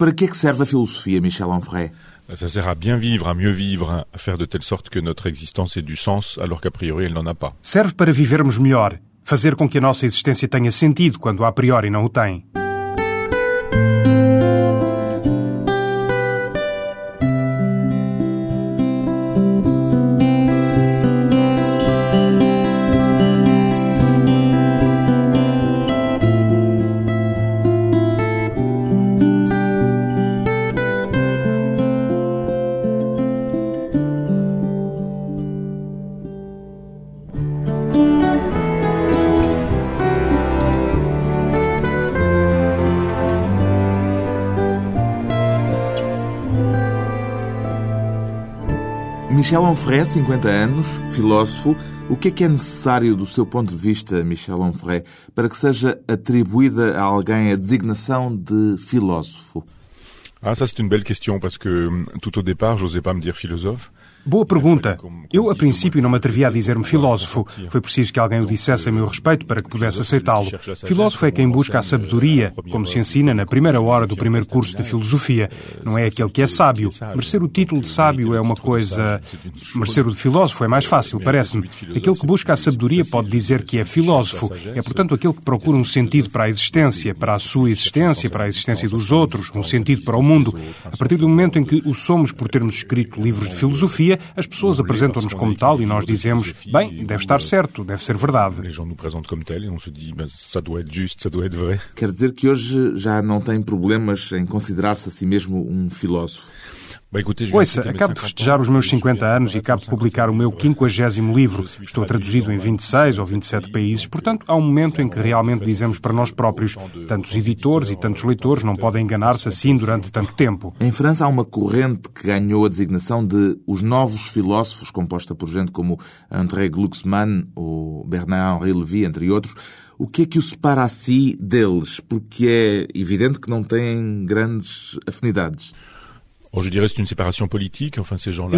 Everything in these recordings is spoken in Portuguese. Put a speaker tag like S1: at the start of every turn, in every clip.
S1: Para que é que serve a filosofia, Michel Onfray?
S2: Ça sert à bien vivre, à mieux vivre, à faire de telle sorte que notre existence ait du sens, alors qu'a priori elle n'en a pas.
S3: Serve para vivermos melhor, fazer com que a nossa existência tenha sentido quando a priori não o tem.
S1: Michel Onfray, 50 anos, filósofo. O que é que é necessário, do seu ponto de vista, Michel Onfray, para que seja atribuída a alguém a designação de filósofo?
S2: Ah, ça c'est une belle question parce que tout au départ, j'osais pas me dire philosophe.
S3: Boa pergunta. Eu, a princípio, não me atrevia a dizer-me filósofo. Foi preciso que alguém o dissesse a meu respeito para que pudesse aceitá-lo. Filósofo é quem busca a sabedoria, como se ensina na primeira hora do primeiro curso de filosofia. Não é aquele que é sábio. Merecer o título de sábio é uma coisa. Merecer o de filósofo é mais fácil, parece-me. Aquele que busca a sabedoria pode dizer que é filósofo. É, portanto, aquele que procura um sentido para a existência, para a sua existência, para a existência dos outros, um sentido para o mundo. A partir do momento em que o somos por termos escrito livros de filosofia, as pessoas apresentam-nos como tal e nós dizemos, bem, deve estar certo, deve ser verdade.
S2: Les gens nous présentent comme tel et on se dit, ben, ça doit être juste, ça doit être vrai.
S1: Quer dizer que hoje já não tem problemas em considerar-se a si mesmo um filósofo.
S2: Viens
S3: Ouça, acabo de
S2: 50
S3: festejar os meus
S2: je suis
S3: 50 anos e acabo de publicar o meu 50 livro. Estou traduzido em 26 ou 27 países, portanto, há um momento em que realmente dizemos para nós próprios, tantos editores e tantos leitores não podem enganar-se assim durante tanto tempo.
S1: Em França há uma corrente que ganhou a designação de os novos filósofos, composta por gente como André Glucksmann ou Bernard-Henri Lévy, entre outros. O que é que o separa a si deles? Porque é evidente que não têm grandes afinidades.
S3: Eu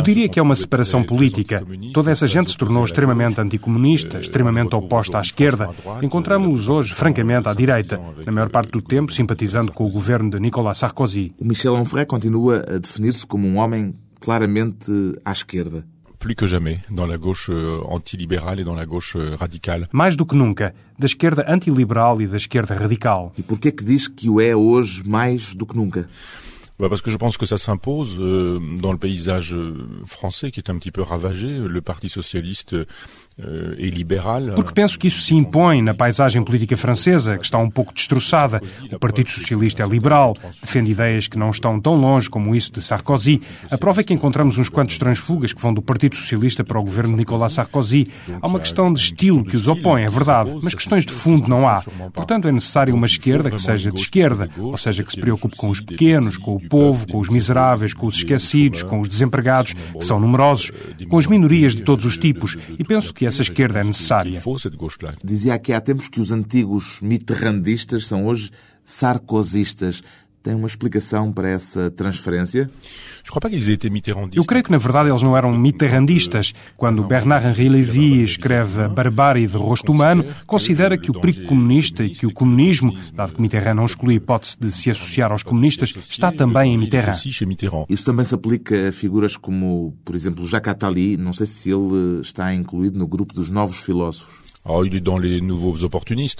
S3: diria que é uma separação política. Toda essa gente se tornou extremamente anticomunista, extremamente oposta à esquerda. Encontramos-los hoje, francamente, à direita, na maior parte do tempo simpatizando com o governo de Nicolas Sarkozy.
S1: O Michel Onfray continua a definir-se como um homem claramente à esquerda.
S2: Plus que jamais dans la gauche euh, antilibérale et dans la gauche euh, radicale.
S3: Mais do que nunca, da esquerda antiliberal e da esquerda radical.
S1: E porquê que diz que o é hoje mais do que nunca?
S2: Bah, parce que je pense que ça s'impose euh, dans le paysage euh, français qui est un petit peu ravagé. Le Parti socialiste euh, et libéral.
S3: Porque penso que isso se impõe na paisagem política francesa, que está um pouco destroçada. O Partido Socialista é liberal, defende ideias que não estão tão longe como isso de Sarkozy. A prova é que encontramos uns quantos transfugas que vão do Partido Socialista para o governo de Nicolas Sarkozy. Há uma questão de estilo que os opõe, é verdade, mas questões de fundo não há. Portanto, é necessário uma esquerda que seja de esquerda, ou seja, que se preocupe com os pequenos, com o povo, com os miseráveis, com os esquecidos, com os desempregados, que são numerosos, com as minorias de todos os tipos. E penso que essa esquerda é necessária.
S1: Dizia aqui há tempos que os antigos mitterrandistas são hoje sarkozistas. Tem uma explicação para essa transferência?
S3: Eu creio que, na verdade, eles não eram mitterrandistas. Quando Bernard-Henri Lévy escreve a Barbárie de Rosto Humano, considera que o perigo comunista e que o comunismo, dado que Mitterrand não exclui a hipótese de se associar aos comunistas, está também em Mitterrand.
S1: Isso também se aplica a figuras como, por exemplo, Jacques Attali. Não sei se ele está incluído no grupo dos novos filósofos.
S2: Ah. Euh,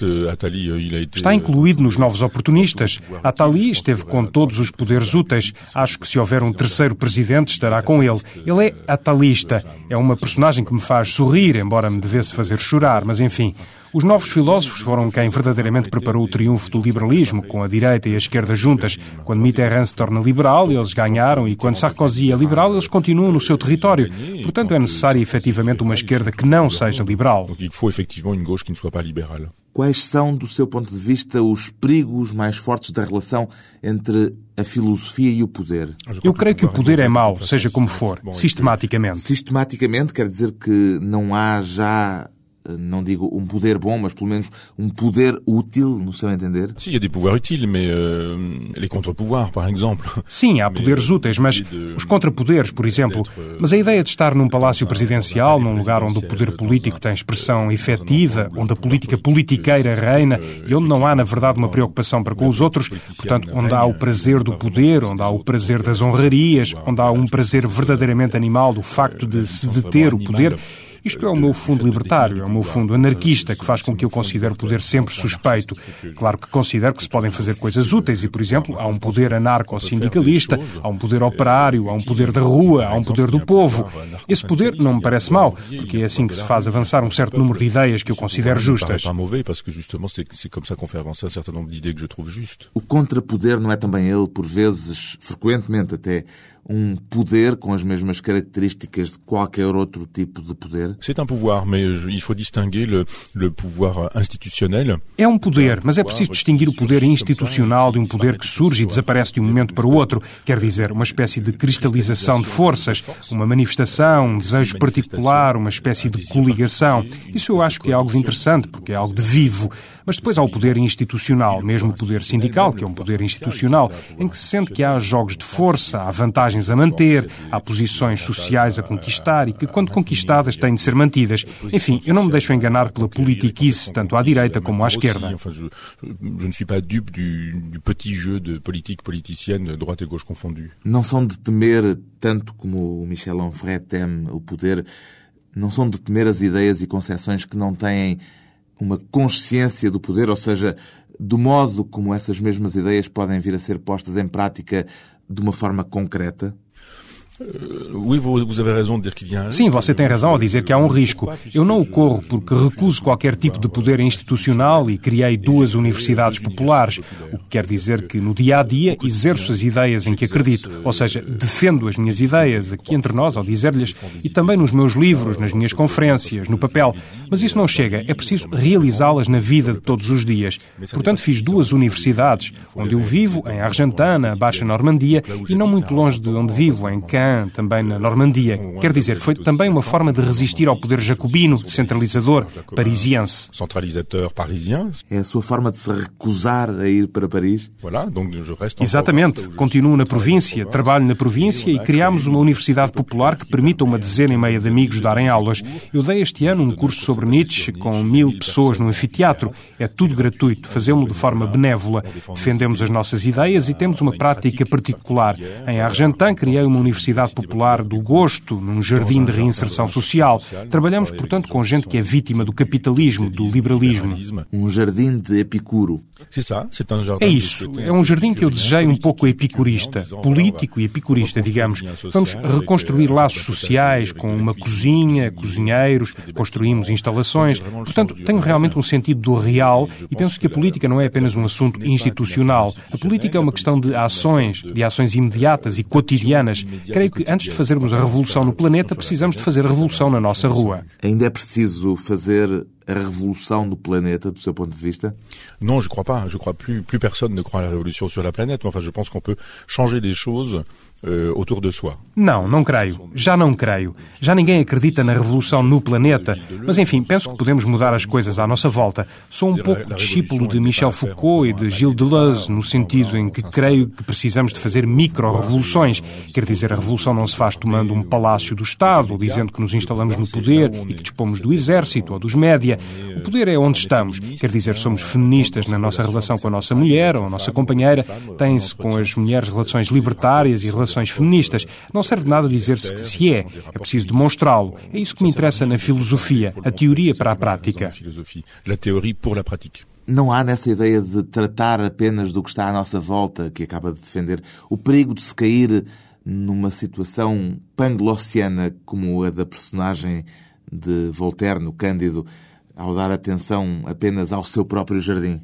S2: euh.
S3: Está incluído nos novos oportunistas. Attali esteve com todos os poderes úteis. Acho que se houver um terceiro presidente, estará com ele. Ele é atalista. É uma personagem que me faz sorrir, embora me devesse fazer chorar, mas enfim. Os novos filósofos foram quem verdadeiramente preparou o triunfo do liberalismo, com a direita e a esquerda juntas. Quando Mitterrand se torna liberal, eles ganharam, e quando Sarkozy é liberal, eles continuam no seu território. Portanto, é necessária efetivamente uma esquerda que não seja liberal.
S1: Quais são, do seu ponto de vista, os perigos mais fortes da relação entre a filosofia e o poder?
S3: Eu creio que o poder é mau, seja como for, sistematicamente.
S1: Sistematicamente quer dizer que não há já eh, não digo um poder bom, mas pelo menos um poder útil, no seu entender?
S2: Sim, há des pouvoirs úteis, mas uh, les contre-pouvoirs, por exemplo.
S3: Sim, há poderes úteis, mas os contrapoderes, por exemplo. Mas a ideia de estar num palácio presidencial, num lugar onde o poder político tem expressão efetiva, onde a política politiqueira reina e onde não há, na verdade, uma preocupação para com os outros, portanto, onde há o prazer do poder, onde há o prazer das honrarias, onde há um prazer verdadeiramente animal do facto de se deter o poder, isto é o meu fundo libertário, é o meu fundo anarquista, que faz com que eu considere o poder sempre suspeito. Claro que considero que se podem fazer coisas úteis e, por exemplo, há um poder anarco-sindicalista, há um poder operário, há um poder da rua, há um poder do povo. Esse poder não me parece mau, porque é assim que se faz avançar um certo número de ideias que eu considero justas.
S1: O contrapoder não é também ele, por vezes, frequentemente até, um poder com as mesmas características de qualquer outro tipo de poder?
S2: C'est un pouvoir, mais il faut distinguer le, le pouvoir institutionnel.
S3: É um poder, mas é preciso distinguir o poder institucional de um poder que surge e desaparece de um momento para o outro. Quer dizer, uma espécie de cristalização de forças, uma manifestação, um desejo particular, uma espécie de coligação. Isso eu acho que é algo interessante, porque é algo de vivo. Mas depois há o poder institucional, mesmo o poder sindical, que é um poder institucional, em que se sente que há jogos de força, há vantagens a manter, há posições sociais a conquistar e que, quando conquistadas, têm de ser mantidas. Enfim, eu não me deixo enganar pela politiquice, tanto à direita como à esquerda.
S1: Não são de temer, tanto como o Michel Onfray teme o poder, não são de temer as ideias e concepções que não têm uma consciência do poder, ou seja, do modo como essas mesmas ideias podem vir a ser postas em prática de uma forma concreta?
S3: Sim, você tem razão ao dizer que há um risco. Eu não o corro porque recuso qualquer tipo de poder institucional e criei duas universidades populares, o que quer dizer que no dia a dia exerço as ideias em que acredito, ou seja, defendo as minhas ideias aqui entre nós ao dizer-lhes e também nos meus livros, nas minhas conferências, no papel. Mas isso não chega, é preciso realizá-las na vida de todos os dias. Portanto, fiz duas universidades, onde eu vivo, em Argentana, Baixa Normandia, e não muito longe de onde vivo, em Cannes também na Normandia. Quer dizer, foi também uma forma de resistir ao poder jacobino, centralizador, parisiense.
S1: É a sua forma de se recusar a ir para Paris?
S3: Exatamente. Continuo na província, trabalho na província e criámos uma universidade popular que permita uma dezena e meia de amigos darem aulas. Eu dei este ano um curso sobre Nietzsche com mil pessoas no anfiteatro. É tudo gratuito. Fazemos-lo de forma benévola. Defendemos as nossas ideias e temos uma prática particular. Em Argentan criei uma universidade Universidade Popular do Gosto, num jardim de reinserção social. Trabalhamos, portanto, com gente que é vítima do capitalismo, do liberalismo.
S1: Um jardim de Epicuro.
S3: É isso. É um jardim que eu desejei um pouco epicurista, político e epicurista, digamos. Vamos reconstruir laços sociais com uma cozinha, cozinheiros, construímos instalações. Portanto, tenho realmente um sentido do real e penso que a política não é apenas um assunto institucional. A política é uma questão de ações, de ações imediatas e cotidianas. Creio que antes de fazermos a revolução no planeta, precisamos de fazer a revolução na nossa rua.
S1: Ainda é preciso fazer a revolução no planeta, do seu ponto de vista
S2: Non, je crois pas. Je crois plus, plus personne ne croit à la révolution sur la planète. Enfin, je pense qu'on peut changer des choses soi.
S3: Não, não creio. Já não creio. Já ninguém acredita na revolução no planeta. Mas enfim, penso que podemos mudar as coisas à nossa volta. Sou um pouco discípulo de Michel Foucault e de Gilles Deleuze, no sentido em que creio que precisamos de fazer micro-revoluções. Quer dizer, a revolução não se faz tomando um palácio do Estado, ou dizendo que nos instalamos no poder e que dispomos do exército ou dos média. O poder é onde estamos. Quer dizer, somos feministas na nossa relação com a nossa mulher ou a nossa companheira. Tem-se com as mulheres relações libertárias e relações feministas. Não serve de nada dizer-se que se é, é preciso demonstrá-lo. É isso que me interessa na filosofia, a teoria para a prática.
S1: Não há nessa ideia de tratar apenas do que está à nossa volta, que acaba de defender, o perigo de se cair numa situação panglossiana como a da personagem de Voltaire no Cândido, ao dar atenção apenas ao seu próprio jardim?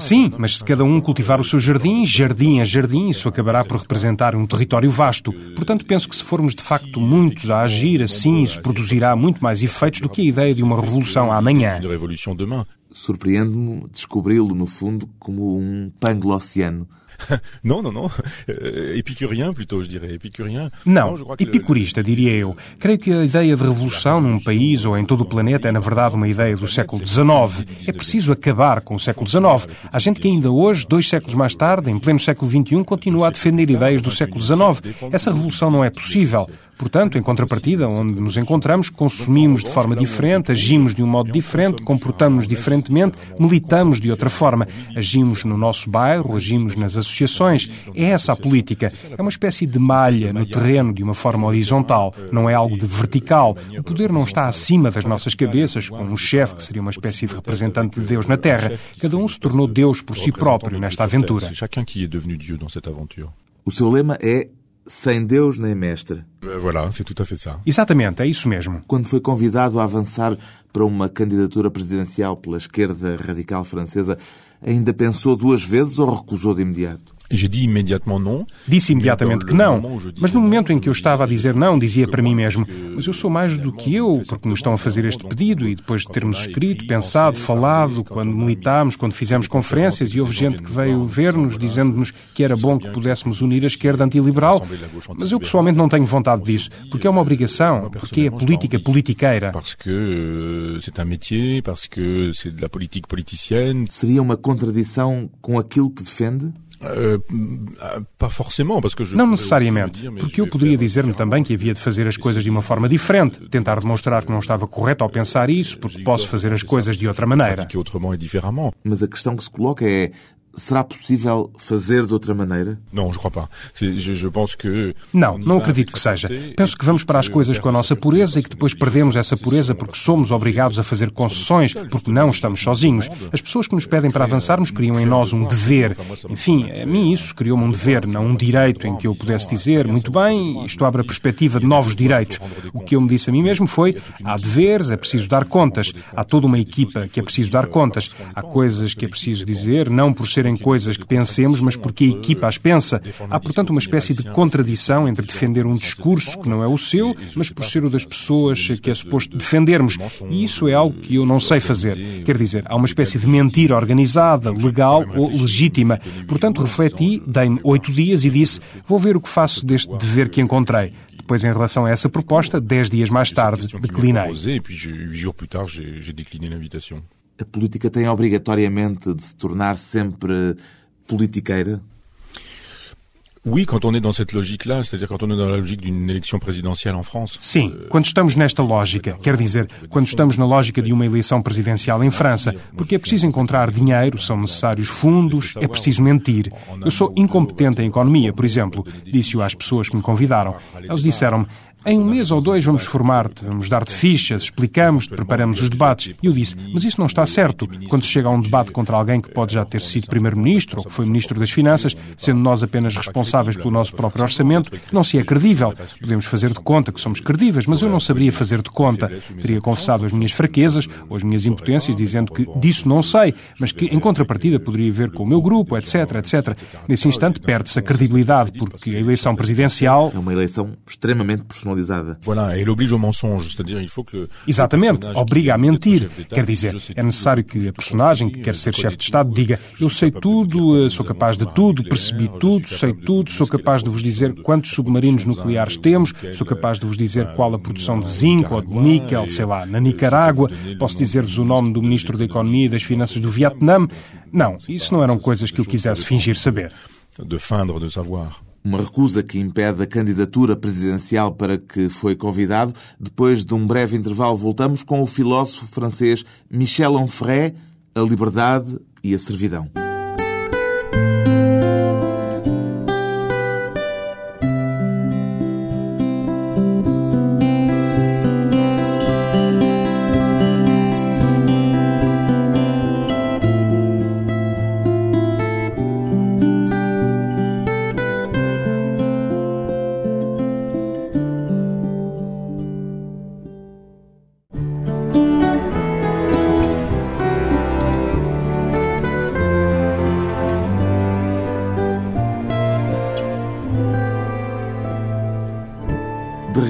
S3: Sim, mas se cada um cultivar o seu jardim, jardim a jardim, isso acabará por representar um território vasto. Portanto, penso que se formos de facto muitos a agir assim, isso produzirá muito mais efeitos do que a ideia de uma revolução amanhã.
S1: surpreende-me descobri-lo, no fundo, como um panglossiano.
S2: Não, não, não. Euh, épicurien, plutôt, je dirais. Épicurien.
S3: Não, epicurista, diria eu. Creio que a ideia de revolução num país ou em todo o planeta é, na verdade, uma ideia do século XIX. É preciso acabar com o século XIX. Há gente que ainda hoje, dois séculos mais tarde, em pleno século XXI, continua a defender ideias do século XIX. Essa revolução não é possível. Portanto, em contrapartida, onde nos encontramos, consumimos de forma diferente, agimos de um modo diferente, comportamos-nos diferentemente, militamos de outra forma, agimos no nosso bairro, agimos nas associações. É essa a política. É uma espécie de malha no terreno de uma forma horizontal, não é algo de vertical. O poder não está acima das nossas cabeças, com um chefe que seria uma espécie de representante de Deus na Terra. Cada um se tornou Deus por si próprio nesta aventura.
S1: O seu lema é sem Deus nem mestre.
S2: Euh, voilà, c'est tout à fait ça.
S3: Exatamente, é isso mesmo.
S1: Quando foi convidado a avançar para uma candidatura presidencial pela esquerda radical francesa, ainda pensou duas vezes ou recusou de imediato?
S3: Disse imediatamente que não, mas no momento em que eu estava a dizer não, dizia para mim mesmo: Mas eu sou mais do que eu, porque me estão a fazer este pedido. E depois de termos escrito, pensado, falado, quando militámos, quando fizemos conferências, e houve gente que veio ver-nos dizendo-nos que era bom que pudéssemos unir a esquerda antiliberal. Mas eu pessoalmente não tenho vontade disso, porque é uma obrigação, porque é política politiqueira.
S2: Politicienne.
S1: Seria uma contradição com aquilo que defende? Euh,
S3: não necessariamente, porque eu poderia dizer-me também que havia de fazer as coisas de uma forma diferente, tentar demonstrar que não estava correto ao pensar isso, porque posso fazer as coisas de outra maneira.
S1: Mas a questão que se coloca é Será possível fazer de outra maneira?
S2: Não, je crois pas. Je, je pense que
S3: Não, não acredito que seja. Penso que vamos para as coisas com a nossa pureza e que depois perdemos essa pureza porque somos obrigados a fazer concessões, porque não estamos sozinhos. As pessoas que nos pedem para avançarmos criam em nós um dever. Enfim, a mim isso criou-me um dever, não um direito em que eu pudesse dizer, muito bem, isto abre a perspectiva de novos direitos. O que eu me disse a mim mesmo foi, há deveres, é preciso dar contas. Há toda uma equipa que é preciso dar contas. Há coisas que é preciso dizer, não por ser serem coisas que pensemos, mas porque a equipa as pensa. Há, portanto, uma espécie de contradição entre defender um discurso que não é o seu, mas por ser o das pessoas que é suposto defendermos. E isso é algo que eu não sei fazer. Quer dizer, há uma espécie de mentira organizada, legal ou legítima. Portanto, refleti, dei-me oito dias e disse: vou ver o que faço deste dever que encontrei. Depois, em relação a essa proposta, dez dias mais tarde, declinei
S1: a política tem obrigatoriamente de se tornar sempre politiqueira?
S2: Oui, quand on est dans cette logique-là, c'est-à-dire quand on est dans la logique d'une élection présidentielle en France.
S3: Sim, quando estamos nesta lógica, quer dizer, quando estamos na lógica de uma eleição presidencial em França, porque é preciso encontrar dinheiro, são necessários fundos, é preciso mentir. Eu sou incompetente em economia, por exemplo, disse-o às pessoas que me convidaram. Eles disseram-me, em um mês ou dois vamos formar-te, vamos dar-te fichas, explicamos-te, preparamos os debates. E eu disse, mas isso não está certo. Quando se chega a um debate contra alguém que pode já ter sido Primeiro-Ministro ou que foi Ministro das Finanças, sendo nós apenas responsáveis pelo nosso próprio orçamento, não se é credível. Podemos fazer de conta que somos credíveis, mas eu não saberia fazer de conta. Teria confessado as minhas fraquezas ou as minhas impotências, dizendo que disso não sei, mas que em contrapartida poderia ver com o meu grupo, etc, etc. Nesse instante perde-se a credibilidade, porque a eleição presidencial...
S1: É uma eleição extremamente personalizada personalizada.
S2: Voilà, ele obriga ao mensonge, c'est-à-dire il faut que
S3: Exatamente, obriga a mentir. Quer dizer, é necessário que a personagem que quer ser chefe de Estado diga: Eu sei tudo, sou capaz de tudo, percebi tudo, sei tudo, sou capaz de vos dizer quantos submarinos nucleares temos, sou capaz de vos dizer qual a produção de zinco ou de níquel, sei lá, na Nicarágua, posso dizer-vos o nome do Ministro da Economia e das Finanças do Vietnã. Não, isso não eram coisas que eu quisesse fingir saber.
S2: De feindre de savoir
S1: uma recusa que impede a candidatura presidencial para que foi convidado. Depois de um breve intervalo, voltamos com o filósofo francês Michel Onfray, a liberdade e a servidão.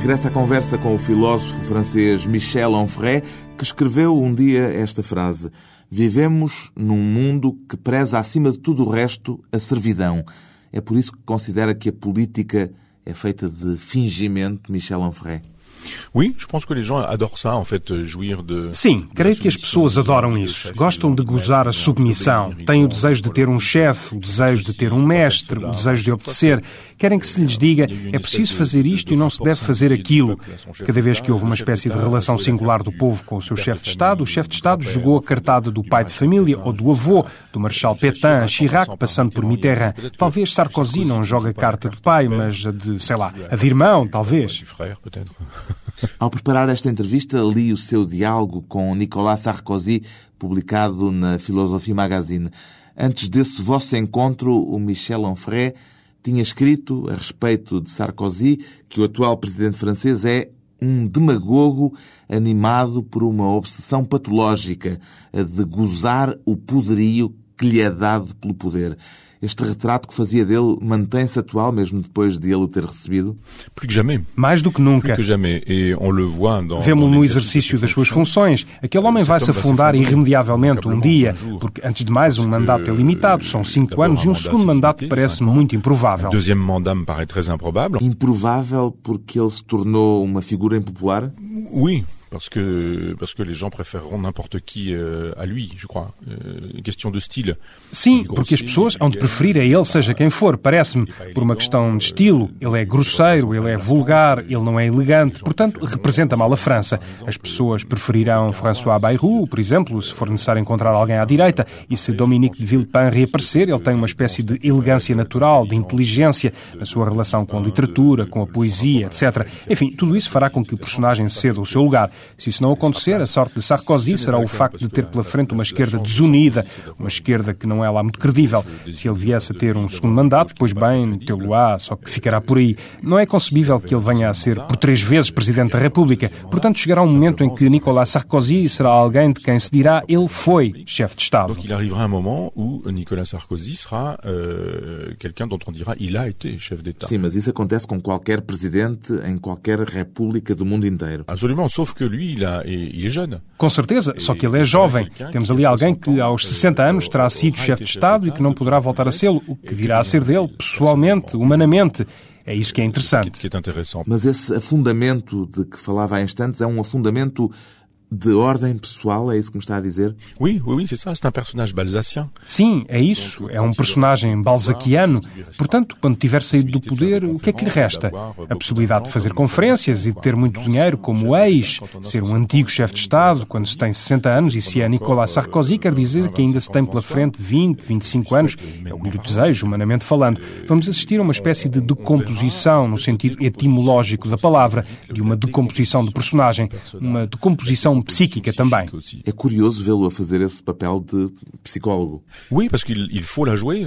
S1: Regressa à conversa com o filósofo francês Michel Onfray, que escreveu um dia esta frase: Vivemos num mundo que preza acima de tudo o resto a servidão. É por isso que considera que a política é feita de fingimento, Michel Onfray.
S3: Sim, creio que as pessoas adoram isso. Gostam de gozar a submissão. Têm o desejo de ter um chefe, o desejo de ter um mestre, o desejo de obedecer. Querem que se lhes diga é preciso fazer isto e não se deve fazer aquilo. Cada vez que houve uma espécie de relação singular do povo com o seu chefe de Estado, o chefe de Estado jogou a cartada do pai de família ou do avô, do Marechal Pétain a Chirac, passando por Mitterrand. Talvez Sarkozy não jogue a carta do pai, mas a de, sei lá, a de irmão, talvez.
S1: Ao preparar esta entrevista, li o seu diálogo com Nicolas Sarkozy, publicado na Philosophie Magazine. Antes desse vosso encontro, o Michel Onfray tinha escrito a respeito de Sarkozy que o atual presidente francês é um demagogo animado por uma obsessão patológica, a de gozar o poderio que lhe é dado pelo poder. Este retrato que fazia dele mantém-se atual, mesmo depois de ele o ter recebido?
S3: Mais do que nunca. Vemos-lo no exercício das suas funções. Aquele homem vai se afundar irremediavelmente um dia, porque, antes de mais, um mandato é limitado, são cinco anos, e um segundo mandato parece muito improvável.
S1: Improvável porque ele se tornou uma figura impopular?
S2: Oui, parce que parce que les gens préféreront n'importe qui euh, à lui, je crois. Euh, question de style.
S3: Sim, porque as pessoas hão de preferir a ele seja quem for, parece-me, por uma questão de estilo. Ele é grosseiro, ele é vulgar, ele não é elegante, portanto representa mal a França. As pessoas preferirão François Bayrou, por exemplo, se for necessário encontrar alguém à direita, e se Dominique de Villepin reaparecer, ele tem uma espécie de elegância natural, de inteligência na sua relação com a literatura, com a poesia, etc. Enfim, tudo isso fará com que o personagem ceda o seu lugar. Se isso não acontecer, a sorte de Sarkozy será o facto de ter pela frente uma esquerda desunida, uma esquerda que não é lá muito credível. Se ele viesse a ter um segundo mandato, pois bem, tê-lo-á, só que ficará por aí. Não é concebível que ele venha a ser por três vezes Presidente da República. Portanto, chegará um momento em que Nicolas Sarkozy será alguém de quem se dirá ele foi chefe de Estado.
S2: Donc il arrivera un moment où Nicolas Sarkozy sera euh, quelqu'un dont on dira il a été chef d'État.
S1: Sim, mas isso acontece com qualquer presidente em qualquer república do mundo inteiro.
S2: Absolument, sauf que lui, il, a, il est jeune.
S3: Com certeza, só que ele é jovem. Temos ali alguém que aos 60 anos terá sido chefe de Estado e que não poderá voltar a sê-lo, o que virá a ser dele, pessoalmente, humanamente. É isso que é interessante.
S1: Mas esse afundamento de que falava há instantes é um afundamento de ordem pessoal, é isso que me está a dizer?
S2: Oui, oui, oui, c'est ça, c'est un personnage balzacien.
S3: Sim, é isso, é um personagem balzaquiano. Portanto, quando tiver saído do poder, o que é que lhe resta? A possibilidade de fazer conferências e de ter muito dinheiro como ex, ser um antigo chefe de Estado quando se tem 60 anos e se é Nicolas Sarkozy, quer dizer que ainda se tem pela frente 20, 25 anos, é o que lhe desejo, humanamente falando. Vamos assistir a uma espécie de decomposição, no sentido etimológico da palavra, de uma decomposição do personagem, uma decomposição psíquica também.
S1: É curioso vê-lo a fazer esse papel de psicólogo.
S2: Oui, parce qu'il il faut la jouer.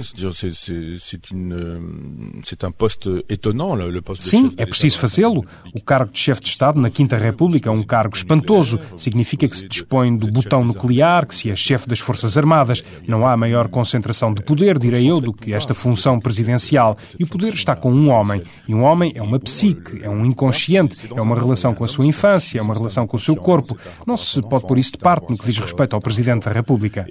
S2: C'est un poste étonnant le poste
S3: Sim, é preciso fazê-lo. O cargo de chefe de Estado na Quinta República é um cargo espantoso. Significa que se dispõe do botão nuclear, que se é chefe das Forças Armadas. Não há maior concentração de poder, direi eu, do que esta função presidencial. E o poder está com um homem. E um homem é uma psique, é um inconsciente, é uma relação com a sua infância, é uma relação com o seu corpo. Não se pode pôr isso de parte no que diz respeito ao Presidente da República.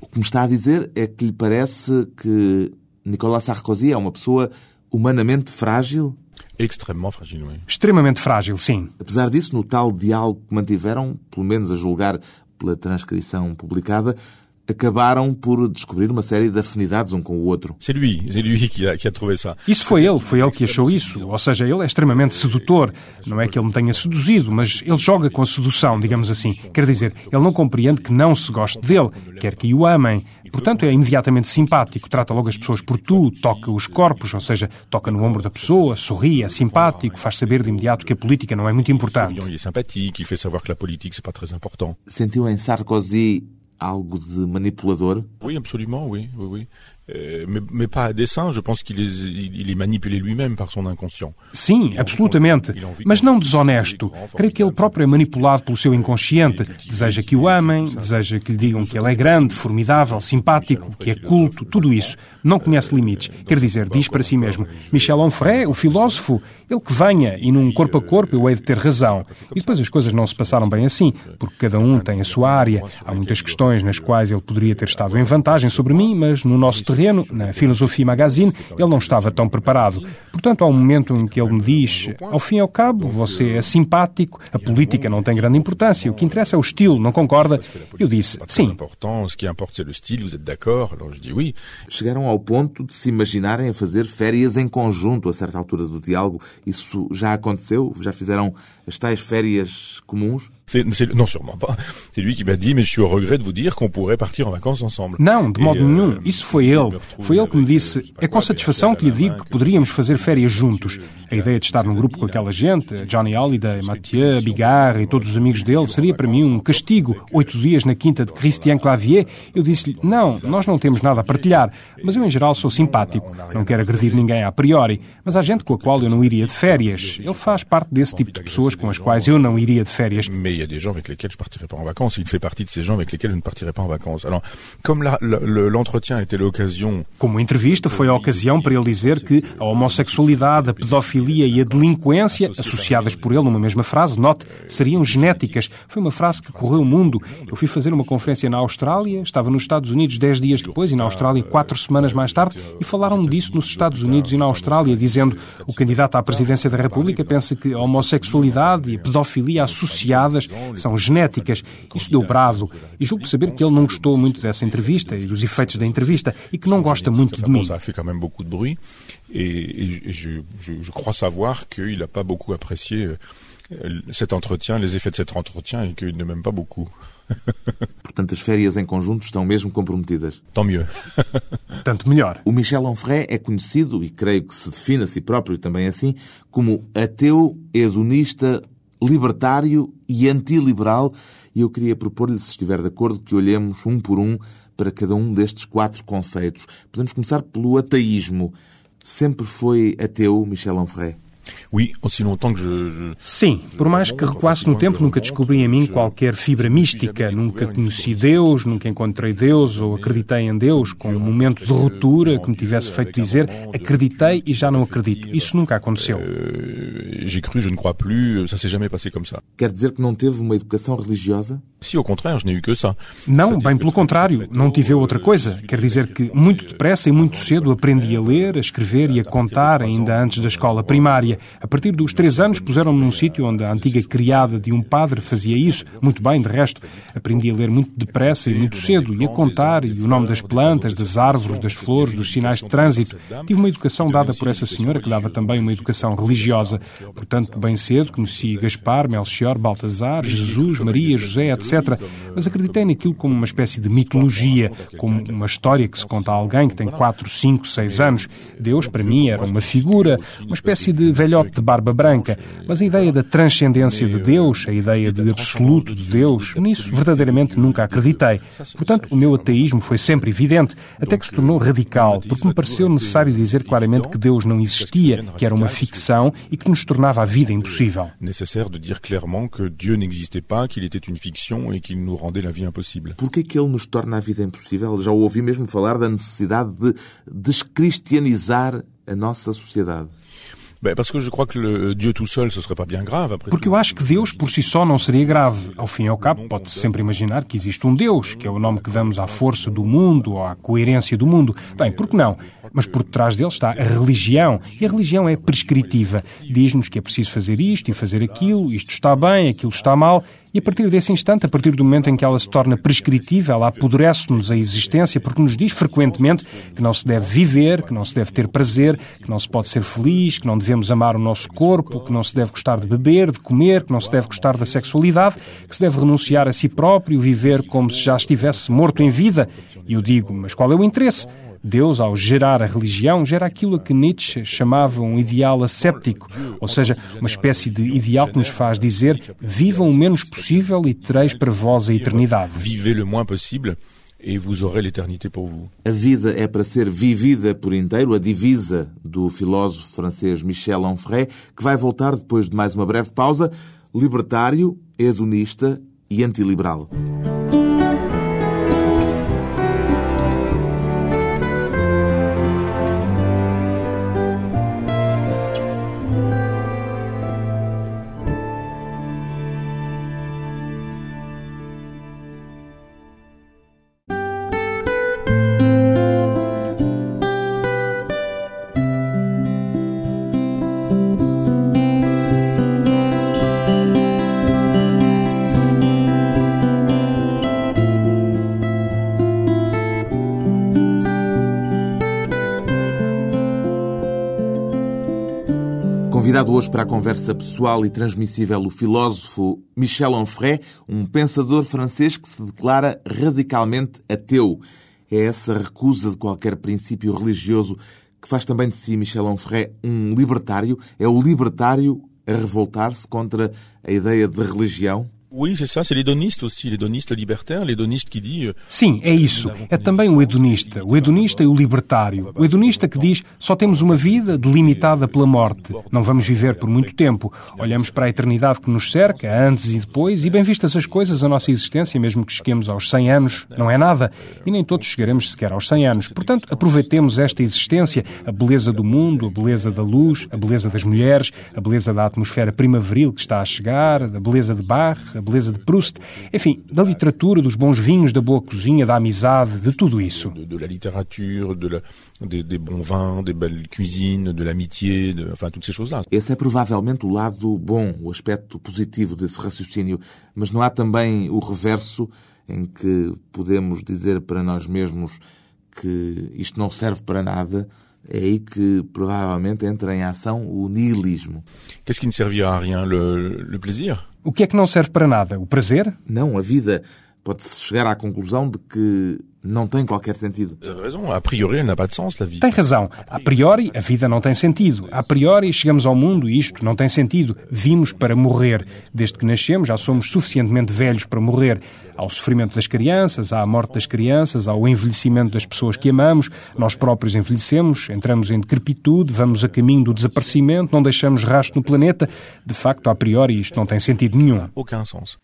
S1: O que me está a dizer é que lhe parece que Nicolas Sarkozy é uma pessoa humanamente frágil?
S2: Extremamente frágil, oui.
S3: Extremamente frágil, sim.
S1: Apesar disso, no tal diálogo que mantiveram, pelo menos a julgar pela transcrição publicada, acabaram por descobrir uma série de afinidades um com o outro.
S3: Isso foi ele, foi ele que achou isso. Ou seja, ele é extremamente sedutor. Não é que ele me tenha seduzido, mas ele joga com a sedução, digamos assim. Quer dizer, ele não compreende que não se goste dele, quer que o amem. Portanto, é imediatamente simpático, trata logo as pessoas por tu, toca os corpos, ou seja, toca no ombro da pessoa, sorri, é simpático, faz saber de imediato que a política não é muito importante.
S1: Sentiu em Sarkozy algo de manipulador?
S2: Oui, oui, oui, oui. Euh, mais, mais pas à dessein, je pense qu'il est, il est manipulé lui-même par son inconscient.
S3: Sim, absolutamente. Mas não desonesto. Creio que ele próprio é manipulado pelo seu inconsciente. Deseja que o amem, deseja que lhe digam que ele é grande, formidável, simpático, que é culto, tudo isso. Não conhece limites. Quer dizer, diz para si mesmo: Michel Onfray, o filósofo, ele que venha e num corpo a corpo eu hei de ter razão. E depois as coisas não se passaram bem assim, porque cada um tem a sua área. Há muitas questões nas quais ele poderia ter estado em vantagem sobre mim, mas no nosso terreno, na Filosofia Magazine, ele não estava tão preparado. Portanto, há um momento em que ele me diz: ao fim e ao cabo, você é simpático, a política não tem grande importância, o que interessa é o estilo, não concorda? Eu disse: sim.
S1: Chegaram ao ponto de se imaginarem a fazer férias em conjunto a certa altura do diálogo. Isso já aconteceu? Já fizeram as tais férias comuns?
S2: non, sûrement pas. C'est lui qui m'a dit, mais je suis au regret de vous dire qu'on pourrait partir en vacances ensemble.
S3: Não, de modo nenhum. Isso foi ele. Foi ele que me disse, é com satisfação que lhe digo que poderíamos fazer férias juntos. A ideia de estar num grupo com aquela gente, Johnny Holiday, Mathieu, Bigard e todos os amigos dele, seria para mim um castigo. Oito dias na quinta de Christian Clavier. Eu disse-lhe, não, nós não temos nada a partilhar, mas eu em geral sou simpático. Não quero agredir ninguém a priori, mas há gente com a qual eu não iria de férias. Ele faz parte desse tipo de pessoas com as quais eu não iria de férias.
S2: Mais il y a des gens avec lesquels je partirai pas en vacances. Il fait partie de ces gens avec lesquels je ne partirai pas en vacances. Alors, comme l'entretien était l'occasion...
S3: Como entrevista foi a ocasião para ele dizer que a homossexualidade, a pedofilia e a delinquência, associadas por ele numa mesma frase, note, seriam genéticas. Foi uma frase que correu o mundo. Eu fui fazer uma conferência na Austrália, estava nos Estados Unidos dez dias depois e na Austrália quatro semanas mais tarde, e falaram disso nos Estados Unidos e na Austrália, dizendo o candidato à presidência da República pensa que a homossexualidade e a pedofilia associadas são genéticas. Isso deu brado. E julgo saber que ele não gostou muito dessa entrevista e dos efeitos da entrevista e que não gosta muito de mim.
S2: Et je, je, je crois savoir qu'il n'a pas beaucoup apprécié euh, cet entretien, les effets de cet entretien et qu'il ne m'aime pas beaucoup.
S1: Portanto, as férias em conjunto estão mesmo comprometidas.
S2: Tant mieux.
S3: Tanto melhor.
S1: O Michel Onfray é conhecido, e creio que se define a si próprio também assim, como ateu, hedonista, libertário e antiliberal. E eu queria propor-lhe, se estiver de acordo, que olhemos um por um para cada um destes quatro conceitos. Podemos começar pelo ateísmo. Sempre foi ateu, Michel Onfray?
S3: Sim, por mais que recuasse no tempo, nunca descobri em mim qualquer fibra mística. Nunca conheci Deus, nunca encontrei Deus ou acreditei em Deus com um momento de ruptura que me tivesse feito dizer acreditei e já não acredito. Isso nunca aconteceu.
S2: Euh, j'ai cru, je ne crois plus, ça s'est jamais passé comme ça.
S1: Quer dizer que não teve uma educação religiosa?
S2: Si, au contraire, je n'ai eu que ça.
S3: Não, bem pelo contrário, não tive outra coisa. Quer dizer que muito depressa e muito cedo aprendi a ler, a escrever e a contar ainda antes da escola primária. A partir dos três anos puseram-me num sítio onde a antiga criada de um padre fazia isso, muito bem, de resto. Aprendi a ler muito depressa e muito cedo, e a contar, e o nome das plantas, das árvores, das flores, dos sinais de trânsito. Tive uma educação dada por essa senhora, que dava também uma educação religiosa. Portanto, bem cedo conheci Gaspar, Melchior, Baltazar, Jesus, Maria, José, etc. Mas acreditei naquilo como uma espécie de mitologia, como uma história que se conta a alguém que tem 4, 5, 6 anos. Deus, para mim, era uma figura, uma espécie de velhote de barba branca, mas a ideia da transcendência de Deus, a ideia de absoluto de Deus, nisso verdadeiramente nunca acreditei. Portanto, o meu ateísmo foi sempre evidente, até que se tornou radical, porque me pareceu necessário dizer claramente que Deus não existia, que era uma ficção e que nos tornava a vida impossível.
S2: Necessário de dizer claramente que Deus n'existait pas, qu'il était une fiction et qu'il nous rendait la vie impossible.
S1: Por que ele nos torna a vida impossível? Já ouvi mesmo falar da necessidade de descristianizar a nossa sociedade.
S3: Porque eu acho que Deus por si só não seria grave. Ao fim e ao cabo, pode-se sempre imaginar que existe um Deus, que é o nome que damos à força do mundo ou à coerência do mundo. Bem, por que não? Mas por detrás dele está a religião. E a religião é prescritiva. Diz-nos que é preciso fazer isto e fazer aquilo, isto está bem, aquilo está mal. E a partir desse instante, a partir do momento em que ela se torna prescritiva, ela apodrece-nos a existência porque nos diz frequentemente que não se deve viver, que não se deve ter prazer, que não se pode ser feliz, que não devemos amar o nosso corpo, que não se deve gostar de beber, de comer, que não se deve gostar da sexualidade, que se deve renunciar a si próprio, viver como se já estivesse morto em vida. E eu digo, mas qual é o interesse? Deus, ao gerar a religião, gera aquilo que Nietzsche chamava um ideal asséptico, ou seja, uma espécie de ideal que nos faz dizer vivam o menos possível e tereis para vós a eternidade.
S2: Vivez le moins possible et vous aurez l'éternité pour vous.
S1: A vida é para ser vivida por inteiro, a divisa do filósofo francês Michel Onfray, que vai voltar depois de mais uma breve pausa, libertário, hedonista e antiliberal. Hoje para a conversa pessoal e transmissível o filósofo Michel Onfray, um pensador francês que se declara radicalmente ateu. É essa recusa de qualquer princípio religioso que faz também de si Michel Onfray um libertário. É o libertário a revoltar-se contra a ideia de religião?
S2: Oui, c'est ça, c'est l'hédoniste aussi, l'hédoniste libertaire, l'hédoniste qui dit... Euh,
S3: Sim, é isso. É também o hedonista, o hedonista e o libertário. O hedonista que diz só temos uma vida delimitada pela morte. Não vamos viver por muito tempo. Olhamos para a eternidade que nos cerca, antes e depois, e bem vistas as coisas, a nossa existência, mesmo que cheguemos aos 100 anos, não é nada. E nem todos chegaremos sequer aos 100 anos. Portanto, aproveitemos esta existência, a beleza do mundo, a beleza da luz, a beleza das mulheres, a beleza da atmosfera primaveril que está a chegar, a beleza de Bach, a beleza de Proust, enfim, da literatura, dos bons vinhos, da boa cozinha, da amizade, de tudo isso.
S2: De, la literatura, de bons vins, des belles cuisines, de l'amitié, de, enfin, toutes ces choses-là.
S1: Esse é provavelmente o lado bom, o aspecto positivo desse raciocínio, mas não há também o reverso em que podemos dizer para nós mesmos que isto não serve para nada, é aí que provavelmente entra em ação o nihilismo.
S2: Qu'est-ce qui ne servira à rien? Le, le plaisir?
S3: O que é que não serve para nada? O prazer?
S1: Não, a vida. Pode-se chegar à conclusão de que não tem qualquer sentido.
S2: A priori, não tem sens, a vida.
S3: Tem razão. A priori, a vida não tem sentido. A priori, chegamos ao mundo e isto não tem sentido. Vimos para morrer. Desde que nascemos, já somos suficientemente velhos para morrer ao sofrimento das crianças, à morte das crianças, ao envelhecimento das pessoas que amamos. Nós próprios envelhecemos, entramos em decrepitude, vamos a caminho do desaparecimento, não deixamos rastro no planeta. De facto, a priori, isto não tem sentido nenhum.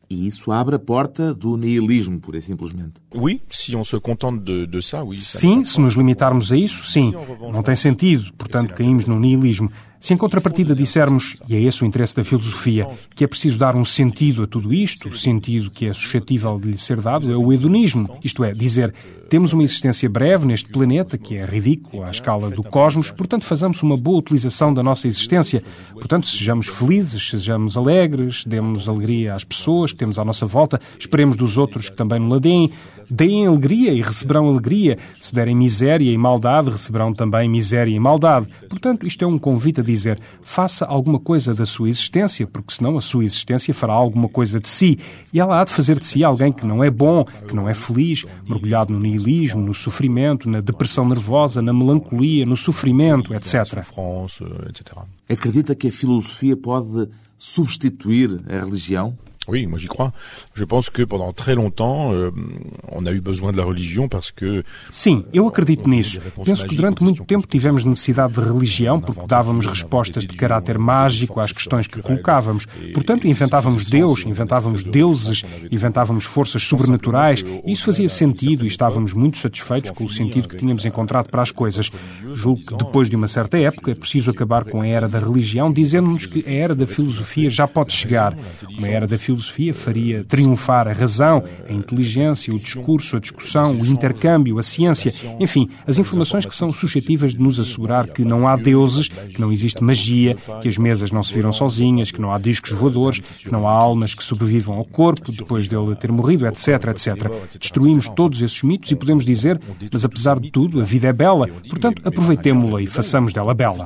S1: E isso abre a porta do nihilismo, pura e simplesmente.
S2: Oui, se on se contente de, de ça, oui.
S3: Sim, se nos limitarmos a isso, sim. Não tem sentido, portanto, caímos no nihilismo. Se em contrapartida dissermos, e é esse o interesse da filosofia, que é preciso dar um sentido a tudo isto, sentido que é suscetível de lhe ser dado é o hedonismo, isto é, dizer, temos uma existência breve neste planeta, que é ridículo à escala do cosmos, portanto fazemos uma boa utilização da nossa existência. Portanto, sejamos felizes, sejamos alegres, demos alegria às pessoas que temos à nossa volta, esperemos dos outros que também nos la deem, deem alegria e receberão alegria. Se derem miséria e maldade, receberão também miséria e maldade. Portanto, isto é um convite a dizer, faça alguma coisa da sua existência, porque senão a sua existência fará alguma coisa de si. E ela há de fazer de si alguém que não é bom, que não é feliz, mergulhado no nihilismo, no sofrimento, na depressão nervosa, na melancolia, no sofrimento, etc.
S1: Acredita que a filosofia pode substituir a religião?
S2: Oui, moi j'y crois. Je pense que pendant très longtemps, euh, on a eu besoin de la religion parce que...
S3: Sim, eu acredito nisso. Penso que durante muito tempo tivemos necessidade de religião porque dávamos respostas de caráter mágico às questões que colocávamos. Portanto, inventávamos Deus, inventávamos deuses, inventávamos forças sobrenaturais e isso fazia sentido e estávamos muito satisfeitos com o sentido que tínhamos encontrado para as coisas. Julgo que depois de uma certa época é preciso acabar com a era da religião dizendo-nos que a era da filosofia já pode chegar. Uma era da filosofia filosofia faria triunfar a razão, a inteligência, o discurso, a discussão, o intercâmbio, a ciência, enfim, as informações que são suscetíveis de nos assegurar que não há deuses, que não existe magia, que as mesas não se viram sozinhas, que não há discos voadores, que não há almas que sobrevivam ao corpo depois dele ter morrido, etc, etc. Destruímos todos esses mitos e podemos dizer, mas apesar de tudo, a vida é bela, portanto, aproveitemo-la e façamos dela bela.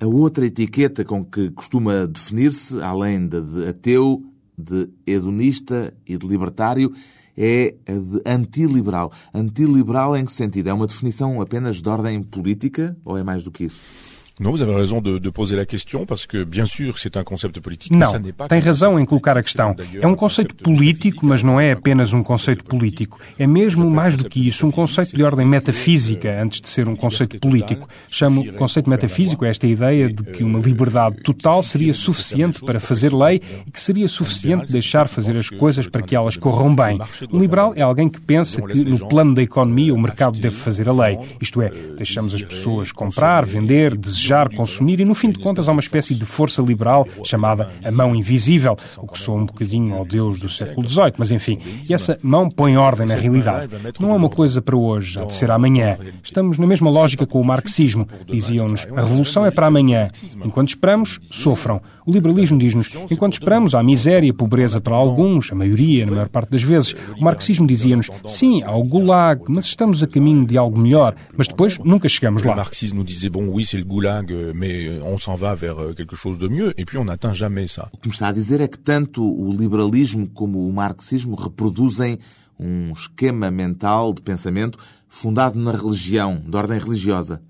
S1: A outra etiqueta com que costuma definir-se, além da de ateu, de hedonista e de libertário, é a de antiliberal. Antiliberal em que sentido? É uma definição apenas de ordem política ou é mais do que isso?
S2: Non, vous avez raison de, de poser la question parce que, bien sûr, c'est un concept politique.
S3: Não, tem razão em colocar a questão. É um conceito político, mas não é apenas um conceito político. É mesmo mais do que isso, um conceito de ordem metafísica antes de ser um conceito político. Chamo conceito metafísico esta ideia de que uma liberdade total seria suficiente para fazer lei e que seria suficiente deixar fazer as coisas para que elas corram bem. Um liberal é alguém que pensa que no plano da economia o mercado deve fazer a lei. Isto é, deixamos as pessoas comprar, vender, desejar, consumir e no fim de contas há uma espécie de força liberal chamada a mão invisível, o que soa um bocadinho ao Deus do século XVIII, mas enfim, essa mão põe ordem na realidade. Não é uma coisa para hoje, há de ser amanhã. Estamos na mesma lógica com o marxismo. Diziam-nos, a revolução é para amanhã. Enquanto esperamos, sofram. O liberalismo diz-nos, enquanto esperamos, há miséria, pobreza para alguns, a maioria, na maior parte das vezes. O marxismo dizia-nos, sim, há o gulag, mas estamos a caminho de algo melhor, mas depois nunca chegamos lá.
S2: O marxismo dizia, bom, gulag, mais on s'en va vers euh, quelque chose de mieux, et puis on n'atteint jamais ça.
S1: O que me está a dizer é que tanto o liberalismo como o marxismo reproduzem um esquema mental de pensamento fundado na religião, de ordem religiosa.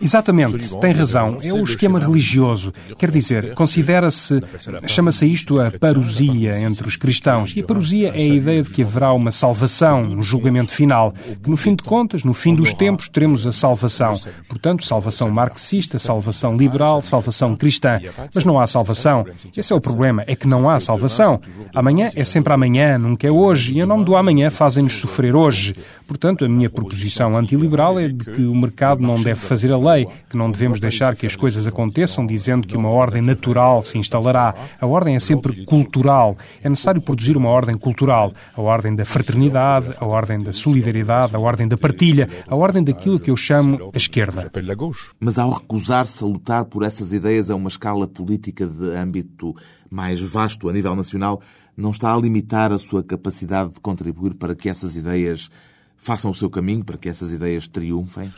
S3: Exatamente, tem razão. É o esquema religioso. Quer dizer, considera-se, chama-se isto a parousia entre os cristãos. E a parousia é a ideia de que haverá uma salvação, um julgamento final. Que no fim de contas, no fim dos tempos, teremos a salvação. Portanto, salvação marxista, salvação liberal, salvação cristã. Mas não há salvação. Esse é o problema, é que não há salvação. Amanhã é sempre amanhã, nunca é hoje. E em nome do amanhã fazem-nos sofrer hoje. Portanto, a minha proposição antiliberal é de que o mercado não deve fazer a lei, que não devemos deixar que as coisas aconteçam dizendo que uma ordem natural se instalará. A ordem é sempre cultural. É necessário produzir uma ordem cultural. A ordem da fraternidade, a ordem da solidariedade, a ordem da partilha, a ordem daquilo que eu chamo a esquerda.
S1: Mas ao recusar-se a lutar por essas ideias a uma escala política de âmbito mais vasto a nível nacional, não está a limitar a sua capacidade de contribuir para que essas ideias façam o seu caminho, para que essas ideias triunfem?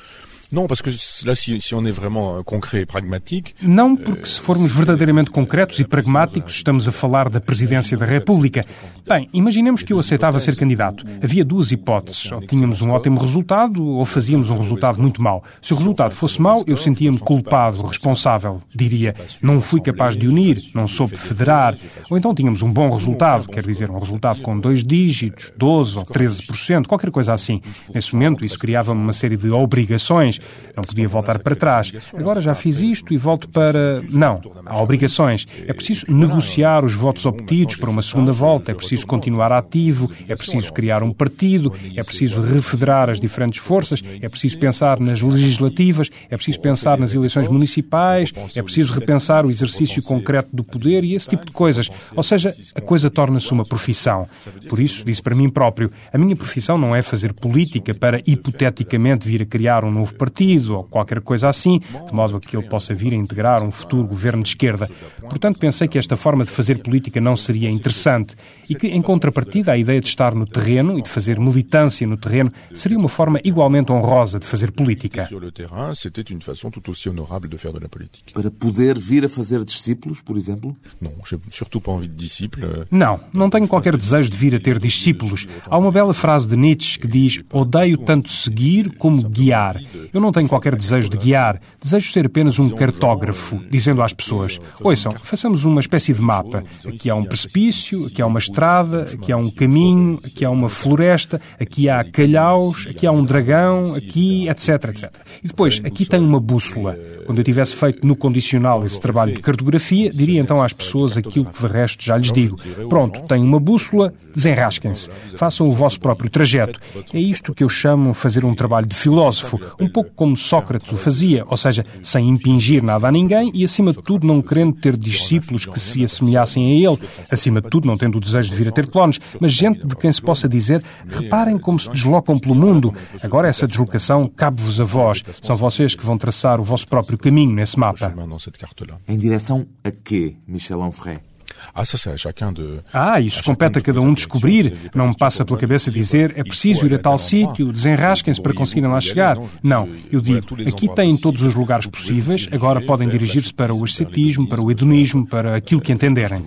S2: Não, porque là, si, si on est vraiment concret et pragmatique.
S3: Não, porque se formos verdadeiramente concretos e pragmáticos, estamos a falar da presidência da República. Bem, imaginemos que eu aceitava ser candidato. Havia duas hipóteses. Ou tínhamos um ótimo resultado, ou fazíamos um resultado muito mau. Se o resultado fosse mau, eu sentia-me culpado, responsável. Diria, não fui capaz de unir, não soube federar. Ou então tínhamos um bom resultado, quer dizer, um resultado com dois dígitos, 12 ou 13%, qualquer coisa assim. Nesse momento, isso criava-me uma série de obrigações não podia voltar para trás. Agora já fiz isto e volto para. Não, há obrigações. É preciso negociar os votos obtidos para uma segunda volta, é preciso continuar ativo, é preciso criar um partido, é preciso refederar as diferentes forças, é preciso pensar nas legislativas, é preciso pensar nas eleições municipais, é preciso repensar o exercício concreto do poder e esse tipo de coisas. Ou seja, a coisa torna-se uma profissão. Por isso, disse para mim próprio, a minha profissão não é fazer política para hipoteticamente vir a criar um novo partido partido ou qualquer coisa assim, de modo a que ele possa vir a integrar um futuro governo de esquerda. Portanto, pensei que esta forma de fazer política não seria interessante e que, em contrapartida, a ideia de estar no terreno e de fazer militância no terreno seria uma forma igualmente honrosa de fazer política.
S1: Para poder vir a fazer discípulos, por exemplo?
S3: Não, não tenho qualquer desejo de vir a ter discípulos. Há uma bela frase de Nietzsche que diz: Odeio tanto seguir como guiar. Eu não tenho qualquer desejo de guiar, desejo ser apenas um cartógrafo, dizendo às pessoas: ouçam, façamos uma espécie de mapa. Aqui há um precipício, aqui há uma estrada, aqui há um caminho, aqui há uma floresta, aqui há calhaus, aqui há um dragão, aqui, etc, etc. E depois, aqui tem uma bússola. Quando eu tivesse feito no condicional esse trabalho de cartografia, diria então às pessoas aquilo que de resto já lhes digo. Pronto, tenho uma bússola, desenrasquem-se. Façam o vosso próprio trajeto. É isto que eu chamo fazer um trabalho de filósofo, um pouco como Sócrates o fazia, ou seja, sem impingir nada a ninguém e, acima de tudo, não querendo ter discípulos que se assemelhassem a ele, acima de tudo, não tendo o desejo de vir a ter clones, mas gente de quem se possa dizer: reparem como se deslocam pelo mundo. Agora essa deslocação cabe-vos a vós. São vocês que vão traçar o vosso próprio caminho nesse mapa.
S1: Em direção a quê, Michel Onfray?
S2: Ah,
S3: ah, isso compete a cada um descobrir. Não me passa pela cabeça dizer é preciso ir a tal sítio, desenrasquem-se para conseguirem lá chegar. Não, eu digo, aqui têm todos os lugares possíveis, agora podem dirigir-se para o ascetismo, para o hedonismo, para aquilo que entenderem.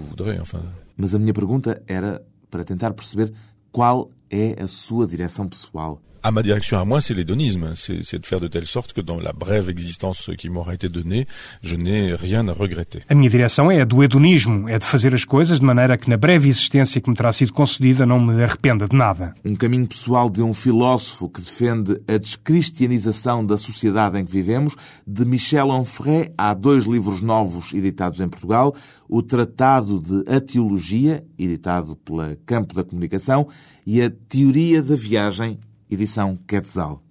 S1: Mas a minha pergunta era para tentar perceber qual é a sua direção pessoal.
S2: À ma direction, à moi, c'est l'hédonisme. C'est de faire de telle sorte que dans la brève existence qui m'aura été donnée, je n'ai rien à regretter.
S3: A minha direção é a do hedonismo, é de fazer as coisas de maneira que na breve existência que me terá sido concedida não me arrependa de nada.
S1: Um caminho pessoal de um filósofo que defende a descristianização da sociedade em que vivemos. De Michel Onfray, há dois livros novos editados em Portugal. O Tratado de Atiologia, editado pela Campo da Comunicação, e a Teoria da Viagem, edição Quetzal.